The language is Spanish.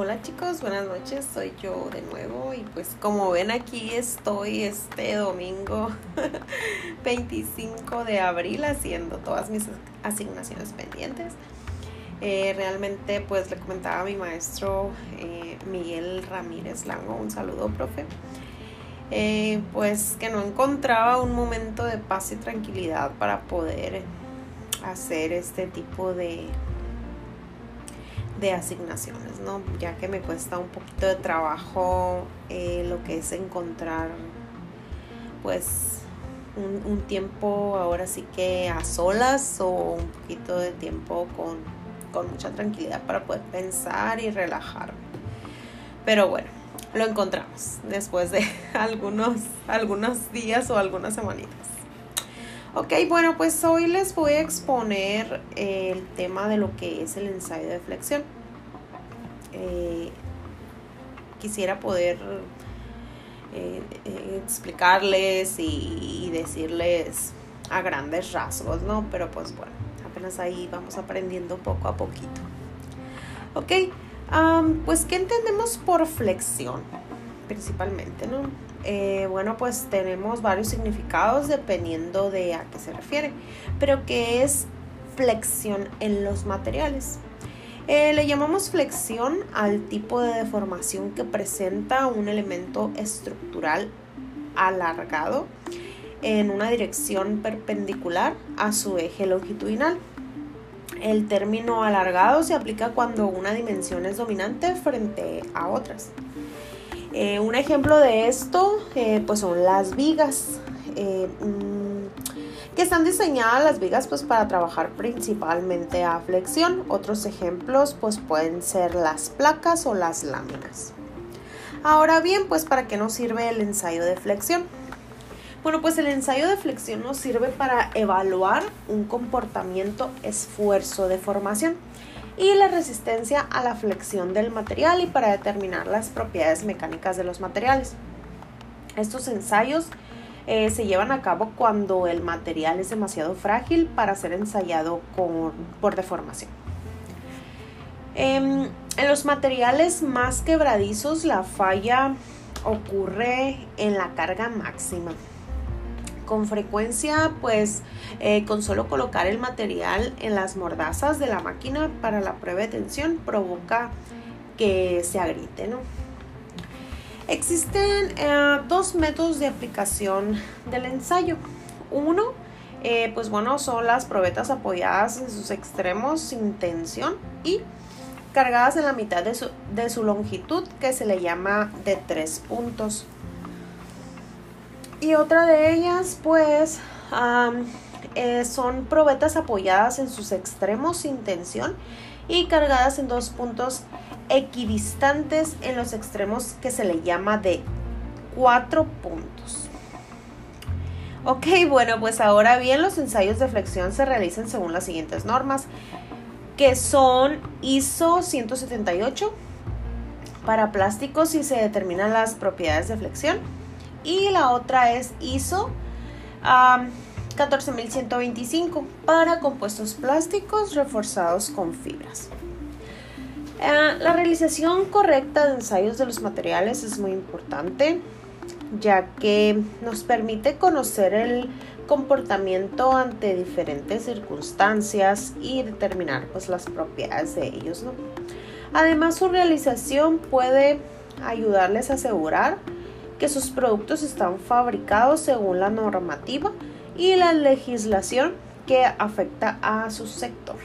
Hola chicos, buenas noches, soy yo de nuevo y pues como ven aquí estoy este domingo 25 de abril haciendo todas mis asignaciones pendientes. Eh, realmente pues le comentaba a mi maestro eh, Miguel Ramírez Lango, un saludo profe, eh, pues que no encontraba un momento de paz y tranquilidad para poder hacer este tipo de de asignaciones, ¿no? Ya que me cuesta un poquito de trabajo eh, lo que es encontrar, pues, un, tiempo ahora sí que a solas o un poquito de tiempo con, con mucha tranquilidad para poder pensar y relajarme. Pero bueno, lo encontramos después de algunos, algunos días o algunas semanitas. Ok, bueno, pues hoy les voy a exponer el tema de lo que es el ensayo de flexión. Eh, quisiera poder eh, eh, explicarles y, decirles a grandes rasgos, ¿no? Pero pues bueno, apenas ahí vamos aprendiendo poco a poquito. Ok, pues ¿qué entendemos por flexión? Principalmente, ¿no? Eh, bueno, pues tenemos varios significados dependiendo de a qué se refiere, pero ¿qué es flexión en los materiales? Eh, le llamamos flexión al tipo de deformación que presenta un elemento estructural alargado en una dirección perpendicular a su eje longitudinal. El término alargado se aplica cuando una dimensión es dominante frente a otras. Eh, un ejemplo de esto eh, pues son las vigas. Eh, mm, que están diseñadas las vigas pues para trabajar principalmente a flexión. Otros ejemplos pues pueden ser las placas o las láminas. Ahora bien, pues ¿para qué nos sirve el ensayo de flexión? Bueno, pues el ensayo de flexión nos sirve para evaluar un comportamiento esfuerzo de formación y la resistencia a la flexión del material y para determinar las propiedades mecánicas de los materiales. Estos ensayos eh, se llevan a cabo cuando el material es demasiado frágil para ser ensayado por deformación. Em, en los materiales más quebradizos la falla ocurre en la carga máxima con frecuencia pues eh, con solo colocar el material en las mordazas de la máquina para la prueba de tensión provoca que se agriete, ¿no? Existen eh, dos métodos de aplicación del ensayo. Uno, eh, pues bueno, son las probetas apoyadas en sus extremos sin tensión y cargadas en la mitad de su longitud que se le llama de tres puntos. Y otra de ellas, pues, eh, son probetas apoyadas en sus extremos sin tensión y cargadas en dos puntos equidistantes en los extremos que se le llama de cuatro puntos. Ok, bueno, pues ahora bien, los ensayos de flexión se realizan según las siguientes normas, que son ISO 178 para plásticos y se determinan las propiedades de flexión y la otra es ISO 14125 para compuestos plásticos reforzados con fibras. Eh, la realización correcta de ensayos de los materiales es muy importante ya que nos permite conocer el comportamiento ante diferentes circunstancias y determinar pues las propiedades de ellos. Además su realización puede ayudarles a asegurar que sus productos están fabricados según la normativa y la legislación que afecta a su sector.